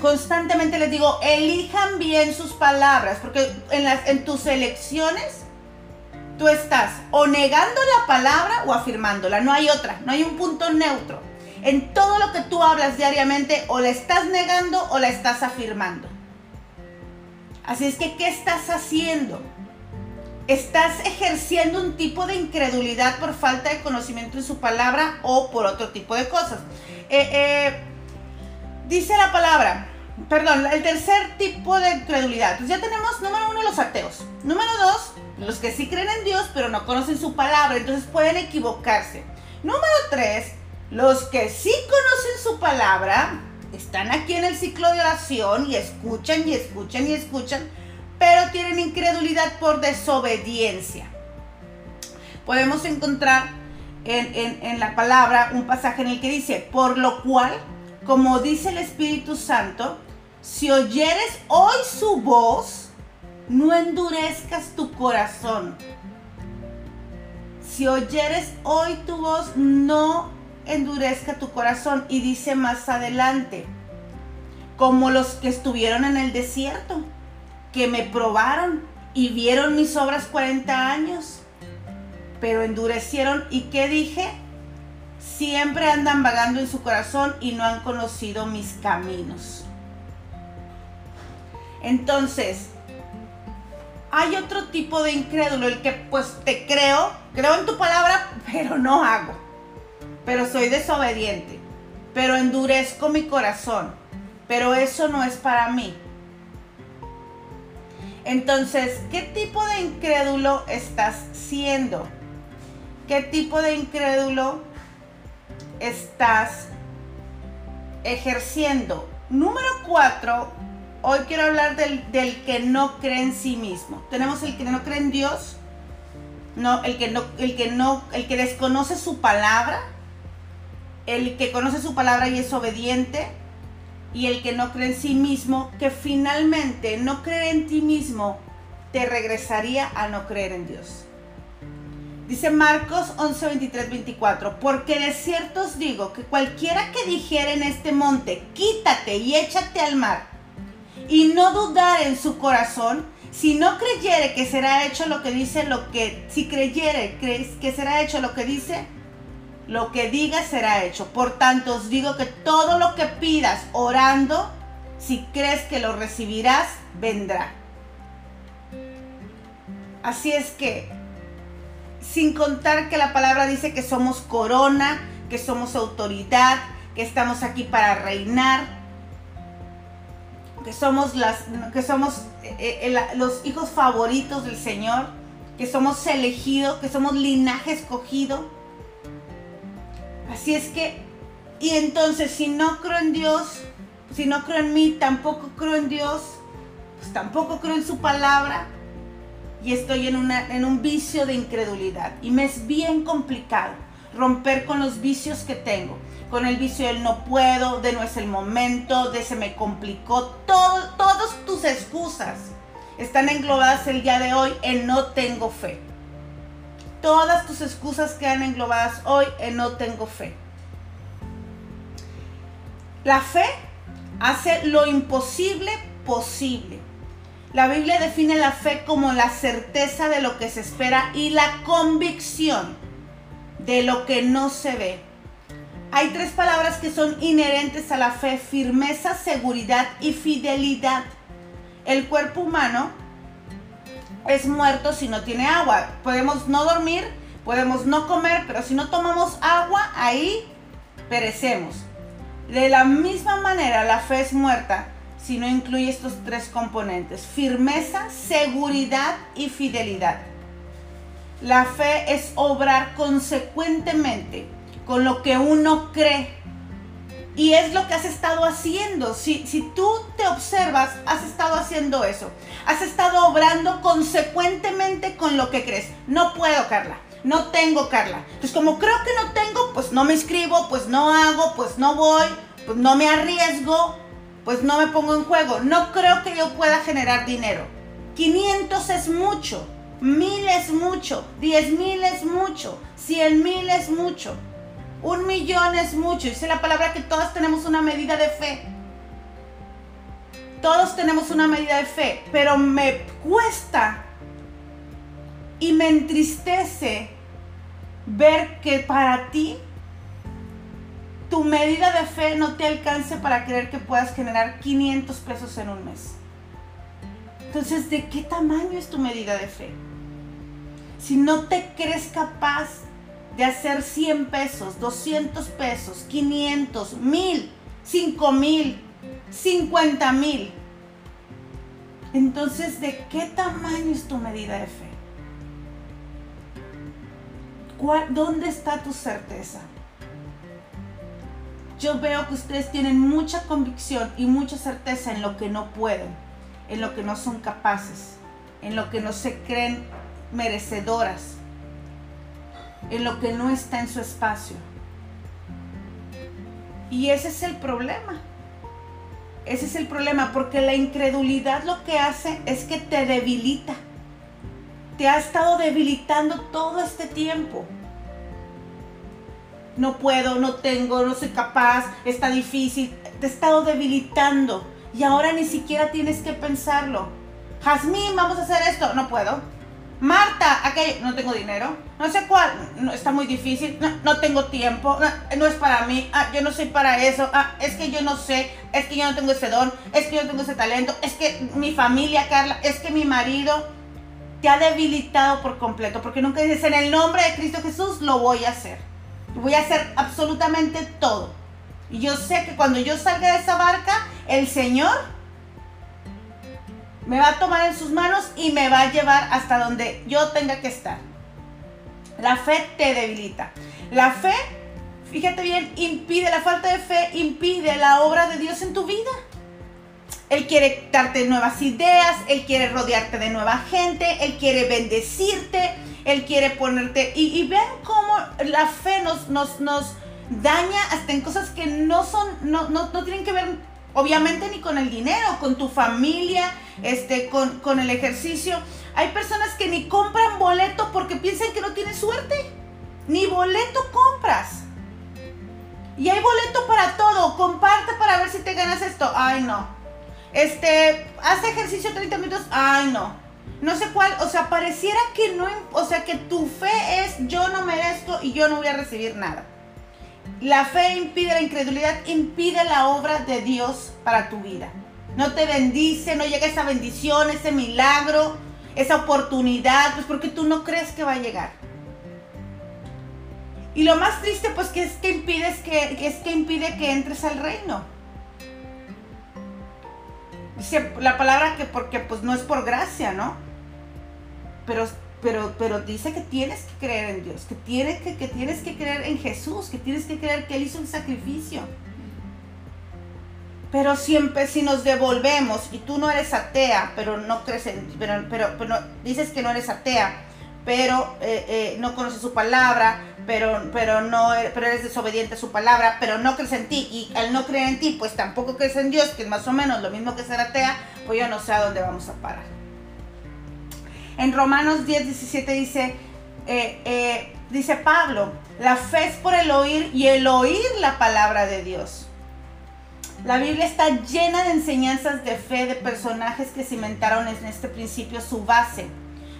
constantemente les digo, elijan bien sus palabras, porque en tus elecciones tú estás o negando la palabra o afirmándola, no hay otra, no hay un punto neutro. En todo lo que tú hablas diariamente o la estás negando o la estás afirmando. Así es que, ¿qué estás haciendo? ¿Estás ejerciendo un tipo de incredulidad por falta de conocimiento en su palabra o por otro tipo de cosas? Eh, eh, dice la palabra, perdón, el tercer tipo de incredulidad. Pues ya tenemos, número uno, los ateos. Número dos, los que sí creen en Dios, pero no conocen su palabra, entonces pueden equivocarse. Número tres, los que sí conocen su palabra, están aquí en el ciclo de oración y escuchan y escuchan y escuchan, pero tienen incredulidad por desobediencia. Podemos encontrar en, en la palabra un pasaje en el que dice, por lo cual como dice el Espíritu Santo, si oyeres hoy su voz, no endurezcas tu corazón. Si oyeres hoy tu voz, no endurezca tu corazón. Y dice más adelante, como los que estuvieron en el desierto, que me probaron y vieron mis obras 40 años, pero endurecieron. ¿Y qué dije? siempre andan vagando en su corazón y no han conocido mis caminos. Entonces, hay otro tipo de incrédulo, el que pues te creo, creo en tu palabra, pero no hago. Pero soy desobediente, pero endurezco mi corazón, pero eso no es para mí. Entonces, ¿qué tipo de incrédulo estás siendo? ¿Qué tipo de incrédulo estás ejerciendo. Número cuatro, hoy quiero hablar del, que no cree en sí mismo. Tenemos el que no cree en Dios, no, el que no, el que no, el que desconoce su palabra, el que conoce su palabra y es obediente, y el que no cree en sí mismo, que finalmente no creer en ti mismo te regresaría a no creer en Dios. Dice Marcos 11, 23, 24, porque de cierto os digo que cualquiera que dijera en este monte, quítate y échate al mar, y no dudar en su corazón, si no creyere que será hecho lo que dice, lo que, si creyere que será hecho lo que dice, lo que diga será hecho. Por tanto os digo que todo lo que pidas orando, si crees que lo recibirás, vendrá. Así es que sin contar que la palabra dice que somos corona, que somos autoridad, que estamos aquí para reinar, que somos, las, que somos eh, eh, los hijos favoritos del Señor, que somos elegidos, que somos linaje escogido. Así es que, y entonces si no creo en Dios, si no creo en mí, tampoco creo en Dios, pues tampoco creo en su palabra, y estoy en, en un vicio de incredulidad. Y me es bien complicado romper con los vicios que tengo. Con el vicio del no puedo, de no es el momento, de se me complicó. Todo, todas tus excusas están englobadas el día de hoy en no tengo fe. Todas tus excusas quedan englobadas hoy en no tengo fe. La fe hace lo imposible posible. La Biblia define la fe como la certeza de lo que se espera y la convicción de lo que no se ve. Hay tres palabras que son inherentes a la fe, firmeza, seguridad y fidelidad. El cuerpo humano es muerto si no tiene agua. Podemos no dormir, podemos no comer, pero si no tomamos agua, ahí perecemos. De la misma manera, la fe es muerta si no incluye estos tres componentes. Firmeza, seguridad y fidelidad. La fe es obrar consecuentemente con lo que uno cree. Y es lo que has estado haciendo. Si, si tú te observas, has estado haciendo eso. Has estado obrando consecuentemente con lo que crees. No puedo, Carla. No tengo, Carla. Pues como creo que no tengo, pues no me inscribo, pues no hago, pues no voy, pues no me arriesgo, pues no me pongo en juego. No creo que yo pueda generar dinero. 500 es mucho, mil es mucho, 10 mil es mucho, 100 mil es mucho, un millón es mucho. Dice la palabra que todos tenemos una medida de fe. Todos tenemos una medida de fe, pero me cuesta y me entristece ver que para ti tu medida de fe no te alcance para creer que puedas generar 500 pesos en un mes. Entonces, ¿de qué tamaño es tu medida de fe? Si no te crees capaz de hacer 100 pesos, 200 pesos, 500, 1000, 5000, 50 mil, entonces, ¿de qué tamaño es tu medida de fe? ¿Dónde está tu certeza? Yo veo que ustedes tienen mucha convicción y mucha certeza en lo que no pueden, en lo que no son capaces, en lo que no se creen merecedoras, en lo que no está en su espacio. Y ese es el problema. Ese es el problema, porque la incredulidad lo que hace es que te debilita te ha estado debilitando todo este tiempo. No puedo, no tengo, no soy capaz, está difícil. Te ha estado debilitando y ahora ni siquiera tienes que pensarlo. Jazmín, vamos a hacer esto. No puedo. Marta, aquello, no tengo dinero. No sé cuál, no, está muy difícil. No, tengo tiempo. No, es para mí. Ah, yo no soy para eso. Ah, es que yo no sé. Es que yo no tengo ese don. Es que yo no tengo ese talento. Es que mi familia, Carla. Es que mi marido te ha debilitado por completo, porque nunca dices, en el nombre de Cristo Jesús lo voy a hacer. Voy a hacer absolutamente todo. Y yo sé que cuando yo salga de esa barca, el Señor me va a tomar en sus manos y me va a llevar hasta donde yo tenga que estar. La fe te debilita. La fe, fíjate bien, impide, la falta de fe impide la obra de Dios en tu vida. Él quiere darte nuevas ideas, Él quiere rodearte de nueva gente, Él quiere bendecirte, Él quiere ponerte... Y, y vean cómo la fe nos, nos, daña hasta en cosas que no son, no, no, no, tienen que ver obviamente ni con el dinero, con tu familia, este, con, con el ejercicio. Hay personas que ni compran boleto porque piensan que no tienen suerte. Ni boleto compras. Y hay boleto para todo. Comparte para ver si te ganas esto. Ay, no. Este, hace ejercicio 30 minutos. Ay, no. No sé cuál, o sea, pareciera que no, o sea, que tu fe es yo no merezco y yo no voy a recibir nada. La fe impide, la incredulidad impide la obra de Dios para tu vida. No te bendice, no llega esa bendición, ese milagro, esa oportunidad, pues porque tú no crees que va a llegar. Y lo más triste, pues, que es que impide, que, es que impide que entres al reino. Dice la palabra que porque pues no es por gracia, ¿no? Pero, pero, pero dice que tienes que creer en Dios, que tienes que, que tienes que creer en Jesús, que tienes que creer que Él hizo un sacrificio. Pero siempre si nos devolvemos y tú no eres atea, pero no crees en, pero, pero, pero dices que no eres atea, pero eh, eh, no conoces su palabra, pero, pero, no, pero eres desobediente a su palabra, pero no crees en ti, y al no creer en ti, pues tampoco crees en Dios, que es más o menos lo mismo que ser atea, pues yo no sé a dónde vamos a parar. En Romanos 10, 17 dice, eh, eh, dice Pablo, la fe es por el oír y el oír la palabra de Dios. La Biblia está llena de enseñanzas de fe de personajes que cimentaron en este principio su base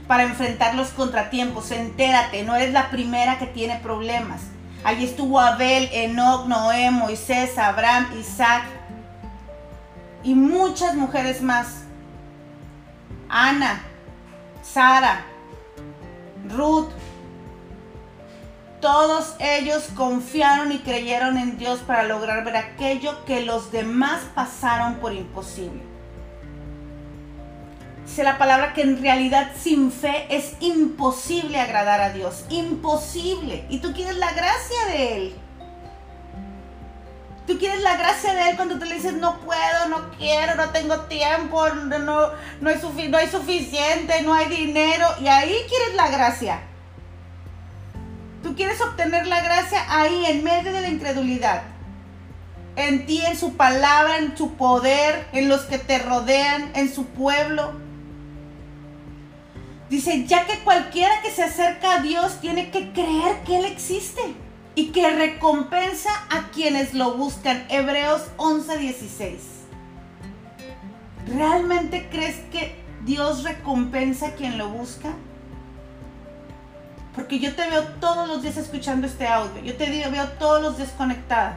para enfrentar los contratiempos. Entérate, no eres la primera que tiene problemas. Allí estuvo Abel, Enoch, Noé, Moisés, Abraham, Isaac y muchas mujeres más. Ana, Sara, Ruth. Todos ellos confiaron y creyeron en Dios para lograr ver aquello que los demás pasaron por imposible. Dice la palabra que en realidad sin fe es imposible agradar a Dios. Imposible. Y tú quieres la gracia de Él. Tú quieres la gracia de Él cuando tú le dices, no puedo, no quiero, no tengo tiempo, no, no, no, hay, no hay suficiente, no hay dinero. Y ahí quieres la gracia. Tú quieres obtener la gracia ahí, en medio de la incredulidad. En ti, en su palabra, en su poder, en los que te rodean, en su pueblo. Dice, ya que cualquiera que se acerca a Dios tiene que creer que Él existe y que recompensa a quienes lo buscan. Hebreos 11:16. ¿Realmente crees que Dios recompensa a quien lo busca? Porque yo te veo todos los días escuchando este audio. Yo te veo todos los días conectada.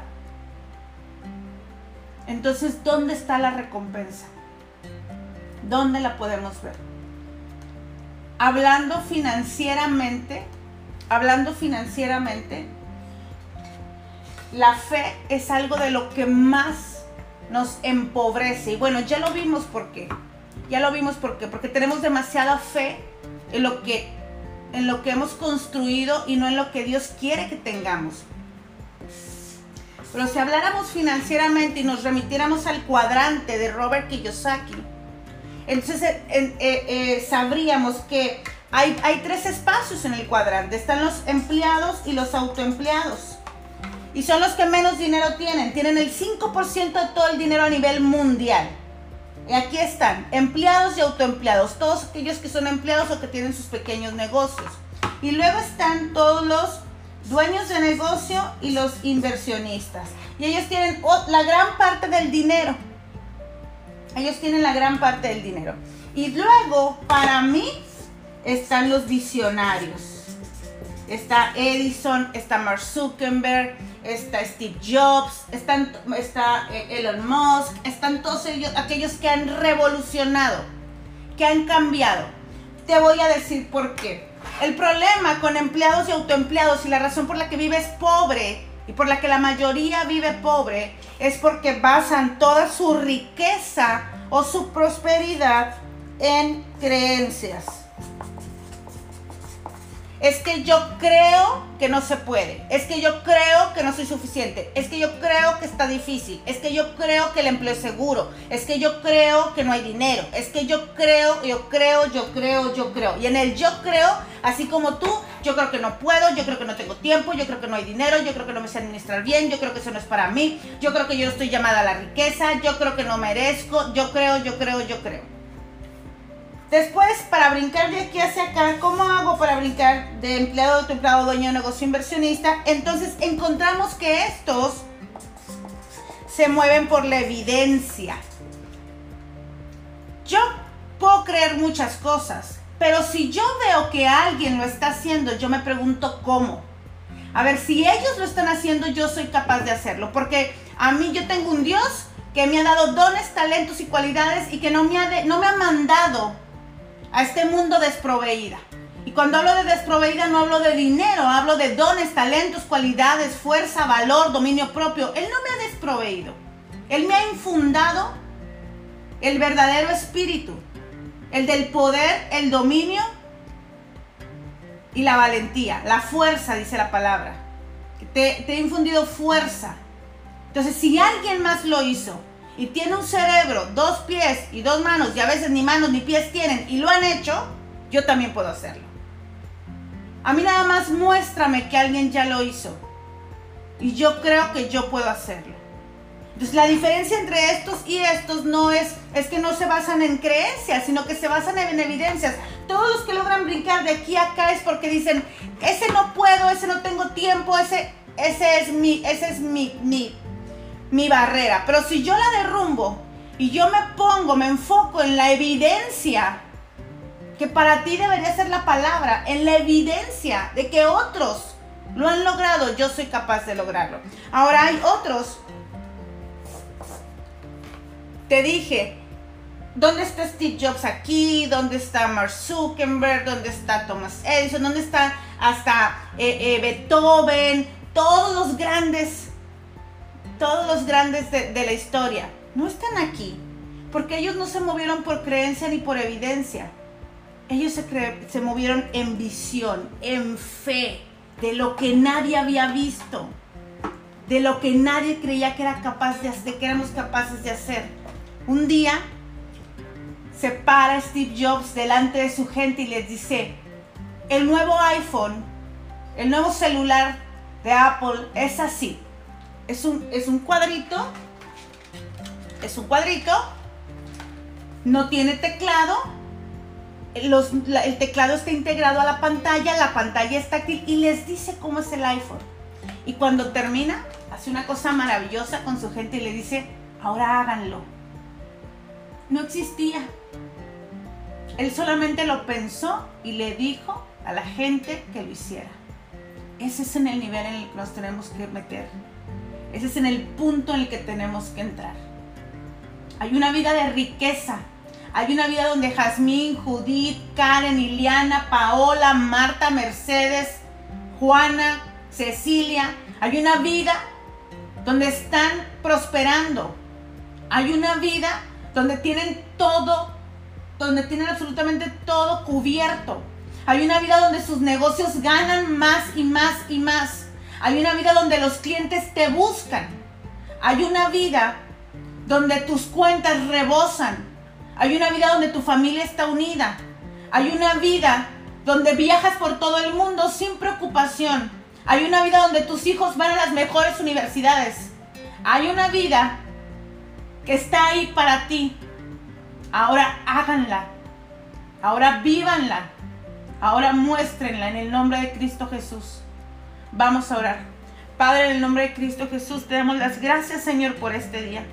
Entonces, ¿dónde está la recompensa? ¿Dónde la podemos ver? Hablando financieramente, hablando financieramente, la fe es algo de lo que más nos empobrece. Y bueno, ya lo vimos por qué. Ya lo vimos por qué. Porque tenemos demasiada fe en lo que en lo que hemos construido y no en lo que Dios quiere que tengamos. Pero si habláramos financieramente y nos remitiéramos al cuadrante de Robert Kiyosaki, entonces eh, eh, eh, sabríamos que hay, hay tres espacios en el cuadrante. Están los empleados y los autoempleados. Y son los que menos dinero tienen. Tienen el 5% de todo el dinero a nivel mundial. Y aquí están, empleados y autoempleados, todos aquellos que son empleados o que tienen sus pequeños negocios. Y luego están todos los dueños de negocio y los inversionistas. Y ellos tienen la gran parte del dinero. Ellos tienen la gran parte del dinero. Y luego, para mí, están los visionarios. Está Edison, está Mark Zuckerberg, está Steve Jobs, está eh, Elon Musk, están todos ellos, aquellos que han revolucionado, que han cambiado. Te voy a decir por qué. El problema con empleados y autoempleados y la razón por la que vives pobre y por la que la mayoría vive pobre es porque basan toda su riqueza o su prosperidad en creencias es que yo creo que no se puede, es que yo creo que no soy suficiente, es que yo creo que está difícil, es que yo creo que el empleo es seguro, es que yo creo que no hay dinero, es que yo creo, yo creo, yo creo, yo creo. Y en el yo creo, así como tú, yo creo que no puedo, yo creo que no tengo tiempo, yo creo que no hay dinero, yo creo que no me sé administrar bien, yo creo que eso no es para mí, yo creo que yo estoy llamada a la riqueza, yo creo que no merezco, yo creo, yo creo, yo creo. Después, para brincar de aquí hacia acá, ¿cómo hago para brincar de empleado, de empleado, dueño de negocio, inversionista? Entonces encontramos que estos se mueven por la evidencia. Yo puedo creer muchas cosas, pero si yo veo que alguien lo está haciendo, yo me pregunto cómo. A ver, si ellos lo están haciendo, yo soy capaz de hacerlo, porque a mí yo tengo un Dios que me ha dado dones, talentos y cualidades y que no me ha, no me ha mandado a este mundo desproveída. Y cuando hablo de desproveída no hablo de dinero, hablo de dones, talentos, cualidades, fuerza, valor, dominio propio. Él no me ha desproveído. Él me ha infundado el verdadero espíritu, el del poder, el dominio y la valentía, la fuerza, dice la palabra. Te, te he infundido fuerza. Entonces, si alguien más lo hizo, y tiene un cerebro, dos pies y dos manos, y a veces ni manos ni pies tienen, y lo han hecho, yo también puedo hacerlo. A mí nada más muéstrame que alguien ya lo hizo. Y yo creo que yo puedo hacerlo. Entonces la diferencia entre estos y estos no es, es que no se basan en creencias, sino que se basan en evidencias. Todos los que logran brincar de aquí a acá es porque dicen, ese no puedo, ese no tengo tiempo, ese, ese es mi, ese es mi, mi mi barrera. Pero si yo la derrumbo y yo me pongo, me enfoco en la evidencia, que para ti debería ser la palabra, en la evidencia de que otros lo han logrado, yo soy capaz de lograrlo. Ahora hay otros. Te dije, ¿Dónde está Steve Jobs aquí? ¿Dónde está Mark Zuckerberg? ¿Dónde está Thomas Edison? ¿Dónde está hasta eh, eh, Beethoven? Todos los grandes, todos los grandes de, la historia. No están aquí. Porque ellos no se movieron por creencia ni por evidencia. Ellos se, se movieron en visión, en fe, de lo que nadie había visto, de lo que nadie creía que era capaz de, de que éramos capaces de hacer. Un día se para Steve Jobs delante de su gente y les dice, el nuevo iPhone, el nuevo celular de Apple es así. Es un, es un cuadrito, es un cuadrito, no tiene teclado, el teclado está integrado a la pantalla, la pantalla es táctil y les dice cómo es el iPhone. Y cuando termina, hace una cosa maravillosa con su gente y le dice, ahora háganlo. No existía. Él solamente lo pensó y le dijo a la gente que lo hiciera. Ese es el nivel en el que nos tenemos que meter. Ese es en el punto en el que tenemos que entrar. Hay una vida de riqueza. Hay una vida donde Jazmín, Judith, Karen, Iliana, Paola, Marta, Mercedes, Juana, Cecilia. Hay una vida donde están prosperando. Hay una vida donde tienen todo donde tienen absolutamente todo cubierto. Hay una vida donde sus negocios ganan más y más y más. Hay una vida donde los clientes te buscan. Hay una vida donde tus cuentas rebosan. Hay una vida donde tu familia está unida. Hay una vida donde viajas por todo el mundo sin preocupación. Hay una vida donde tus hijos van a las mejores universidades. Hay una vida que está ahí para ti. Ahora háganla. Ahora vívanla. Ahora muéstrenla en el nombre de Cristo Jesús. Vamos a orar. Padre, en el nombre de Cristo Jesús, te damos las gracias, Señor, por este día.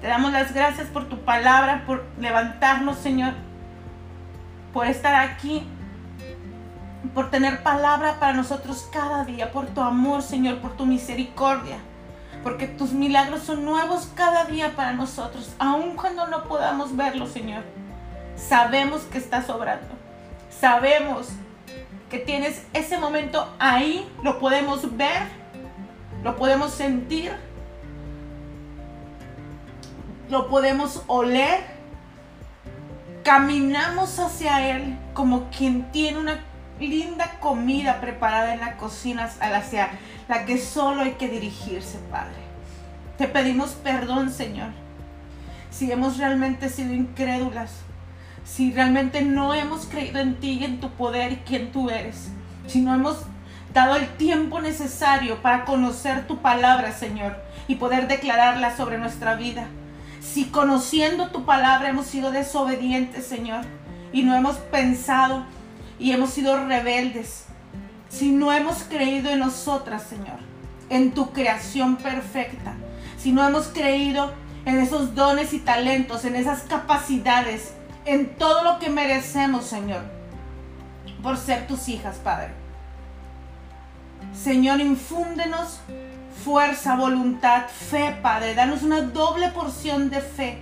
Te damos las gracias por tu palabra, por levantarnos, Señor, por estar aquí, por tener palabra para nosotros cada día, por tu amor, Señor, por tu misericordia porque tus milagros son nuevos cada día para nosotros, aun cuando no podamos verlo, Señor. Sabemos que estás obrando. Sabemos que tienes ese momento ahí, lo podemos ver, lo podemos sentir, lo podemos oler. Caminamos hacia Él como quien tiene una linda comida preparada en la cocina hacia la que solo hay que dirigirse, Padre. Te pedimos perdón, Señor, si hemos realmente sido incrédulas, si realmente no hemos creído en ti y en tu poder y quién tú eres, si no hemos dado el tiempo necesario para conocer tu palabra, Señor, y poder declararla sobre nuestra vida. Si conociendo tu palabra hemos sido desobedientes, Señor, y no hemos pensado y hemos sido rebeldes, si no hemos creído en nosotras, Señor, en tu creación perfecta, si no hemos creído en esos dones y talentos, en esas capacidades, en todo lo que merecemos, Señor, por ser tus hijas, Padre. Señor, infúndenos fuerza, voluntad, fe, Padre. Danos una doble porción de fe,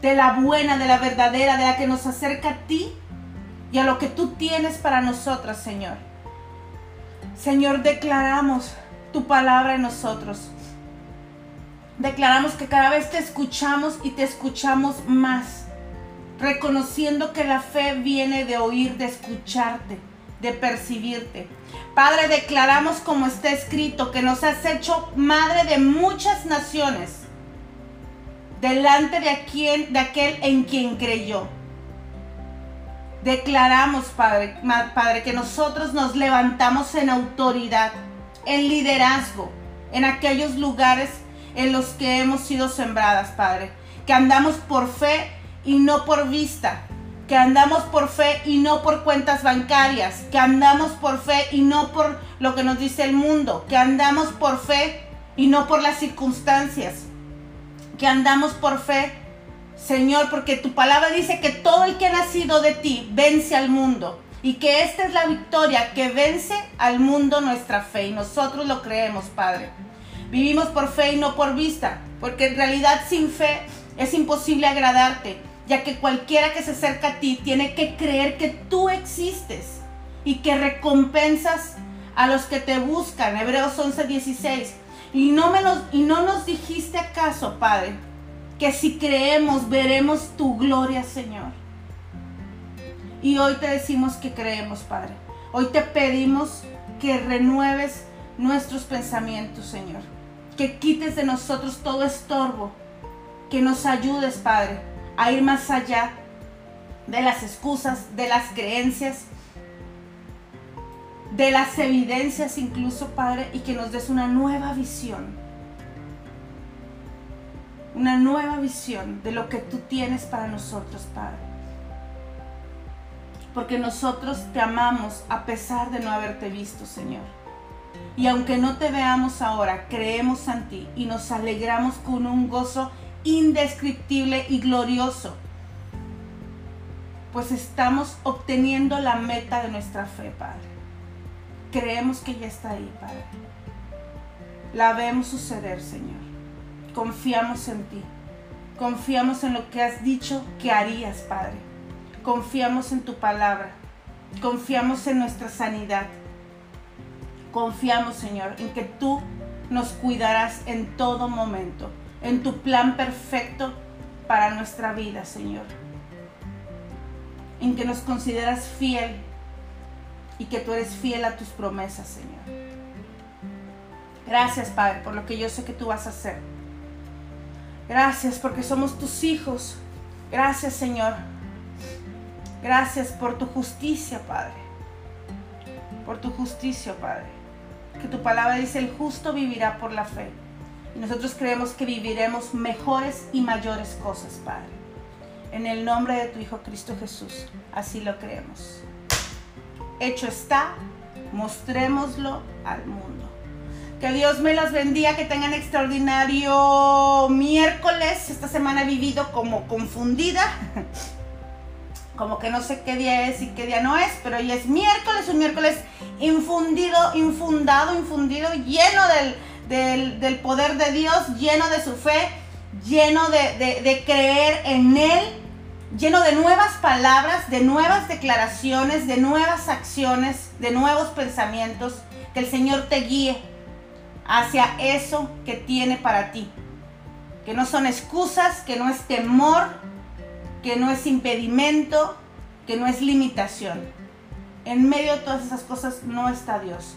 de la buena, de la verdadera, de la que nos acerca a ti y a lo que tú tienes para nosotras, Señor. Señor, declaramos tu palabra en nosotros. Declaramos que cada vez te escuchamos y te escuchamos más, reconociendo que la fe viene de oír, de escucharte, de percibirte. Padre, declaramos como está escrito que nos has hecho madre de muchas naciones, delante de, de aquel en quien creyó. Declaramos, Padre, Padre, que nosotros nos levantamos en autoridad, en liderazgo, en aquellos lugares en los que hemos sido sembradas, Padre. Que andamos por fe y no por vista. Que andamos por fe y no por cuentas bancarias. Que andamos por fe y no por lo que nos dice el mundo. Que andamos por fe y no por las circunstancias. Que andamos por fe Señor, porque tu palabra dice que todo el que ha nacido de ti vence al mundo y que esta es la victoria que vence al mundo nuestra fe y nosotros lo creemos, Padre. Vivimos por fe y no por vista, porque en realidad sin fe es imposible agradarte. Ya que cualquiera que se acerca a ti tiene que creer que tú existes y que recompensas a los que te buscan. Hebreos 11:16. Y no, y no nos dijiste acaso, Padre, que si creemos veremos tu gloria, Señor. Y hoy te decimos que creemos, Padre. Hoy te pedimos que renueves nuestros pensamientos, Señor. Que quites de nosotros todo estorbo. Que nos ayudes, Padre, a ir más allá de las excusas, de las creencias, de las evidencias incluso, Padre, y que nos des una nueva visión. Una nueva visión de lo que tú tienes para nosotros, Padre. Porque nosotros te amamos a pesar de no haberte visto, Señor. Y aunque no te veamos ahora, creemos en ti y nos alegramos con un gozo indescriptible y glorioso. Pues estamos obteniendo la meta de nuestra fe, Padre. Creemos que ya está ahí, Padre. La vemos suceder, Señor. Confiamos en ti. Confiamos en lo que has dicho que harías, Padre. Confiamos en tu palabra. Confiamos en nuestra sanidad. Confiamos, Señor, en que tú nos cuidarás en todo momento, en tu plan perfecto para nuestra vida, Señor. En que nos consideras fiel y que tú eres fiel a tus promesas, Señor. Gracias, Padre, por lo que yo sé que tú vas a hacer. Gracias porque somos tus hijos. Gracias, Señor. Gracias por tu justicia, Padre. Por tu justicia, Padre. Que tu palabra dice, el justo vivirá por la fe. Y nosotros creemos que viviremos mejores y mayores cosas, Padre. En el nombre de tu Hijo Cristo Jesús. Así lo creemos hecho está, mostrémoslo al mundo. Que Dios me los bendiga, que tengan extraordinario miércoles. Esta semana he vivido como confundida, (laughs) como que no sé qué día es y qué día no es, pero hoy es miércoles, un miércoles infundido, infundado, infundido, lleno del, poder de Dios, lleno de su fe, lleno de, de creer en Él lleno de nuevas palabras, de nuevas declaraciones, de nuevas acciones, de nuevos pensamientos, que el Señor te guíe hacia eso que tiene para ti. Que no son excusas, que no es temor, que no es impedimento, que no es limitación. En medio de todas esas cosas no está Dios.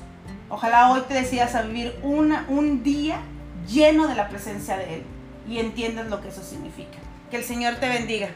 Ojalá hoy te decidas a vivir una, un día lleno de la presencia de Él y entiendas lo que eso significa. Que el Señor te bendiga.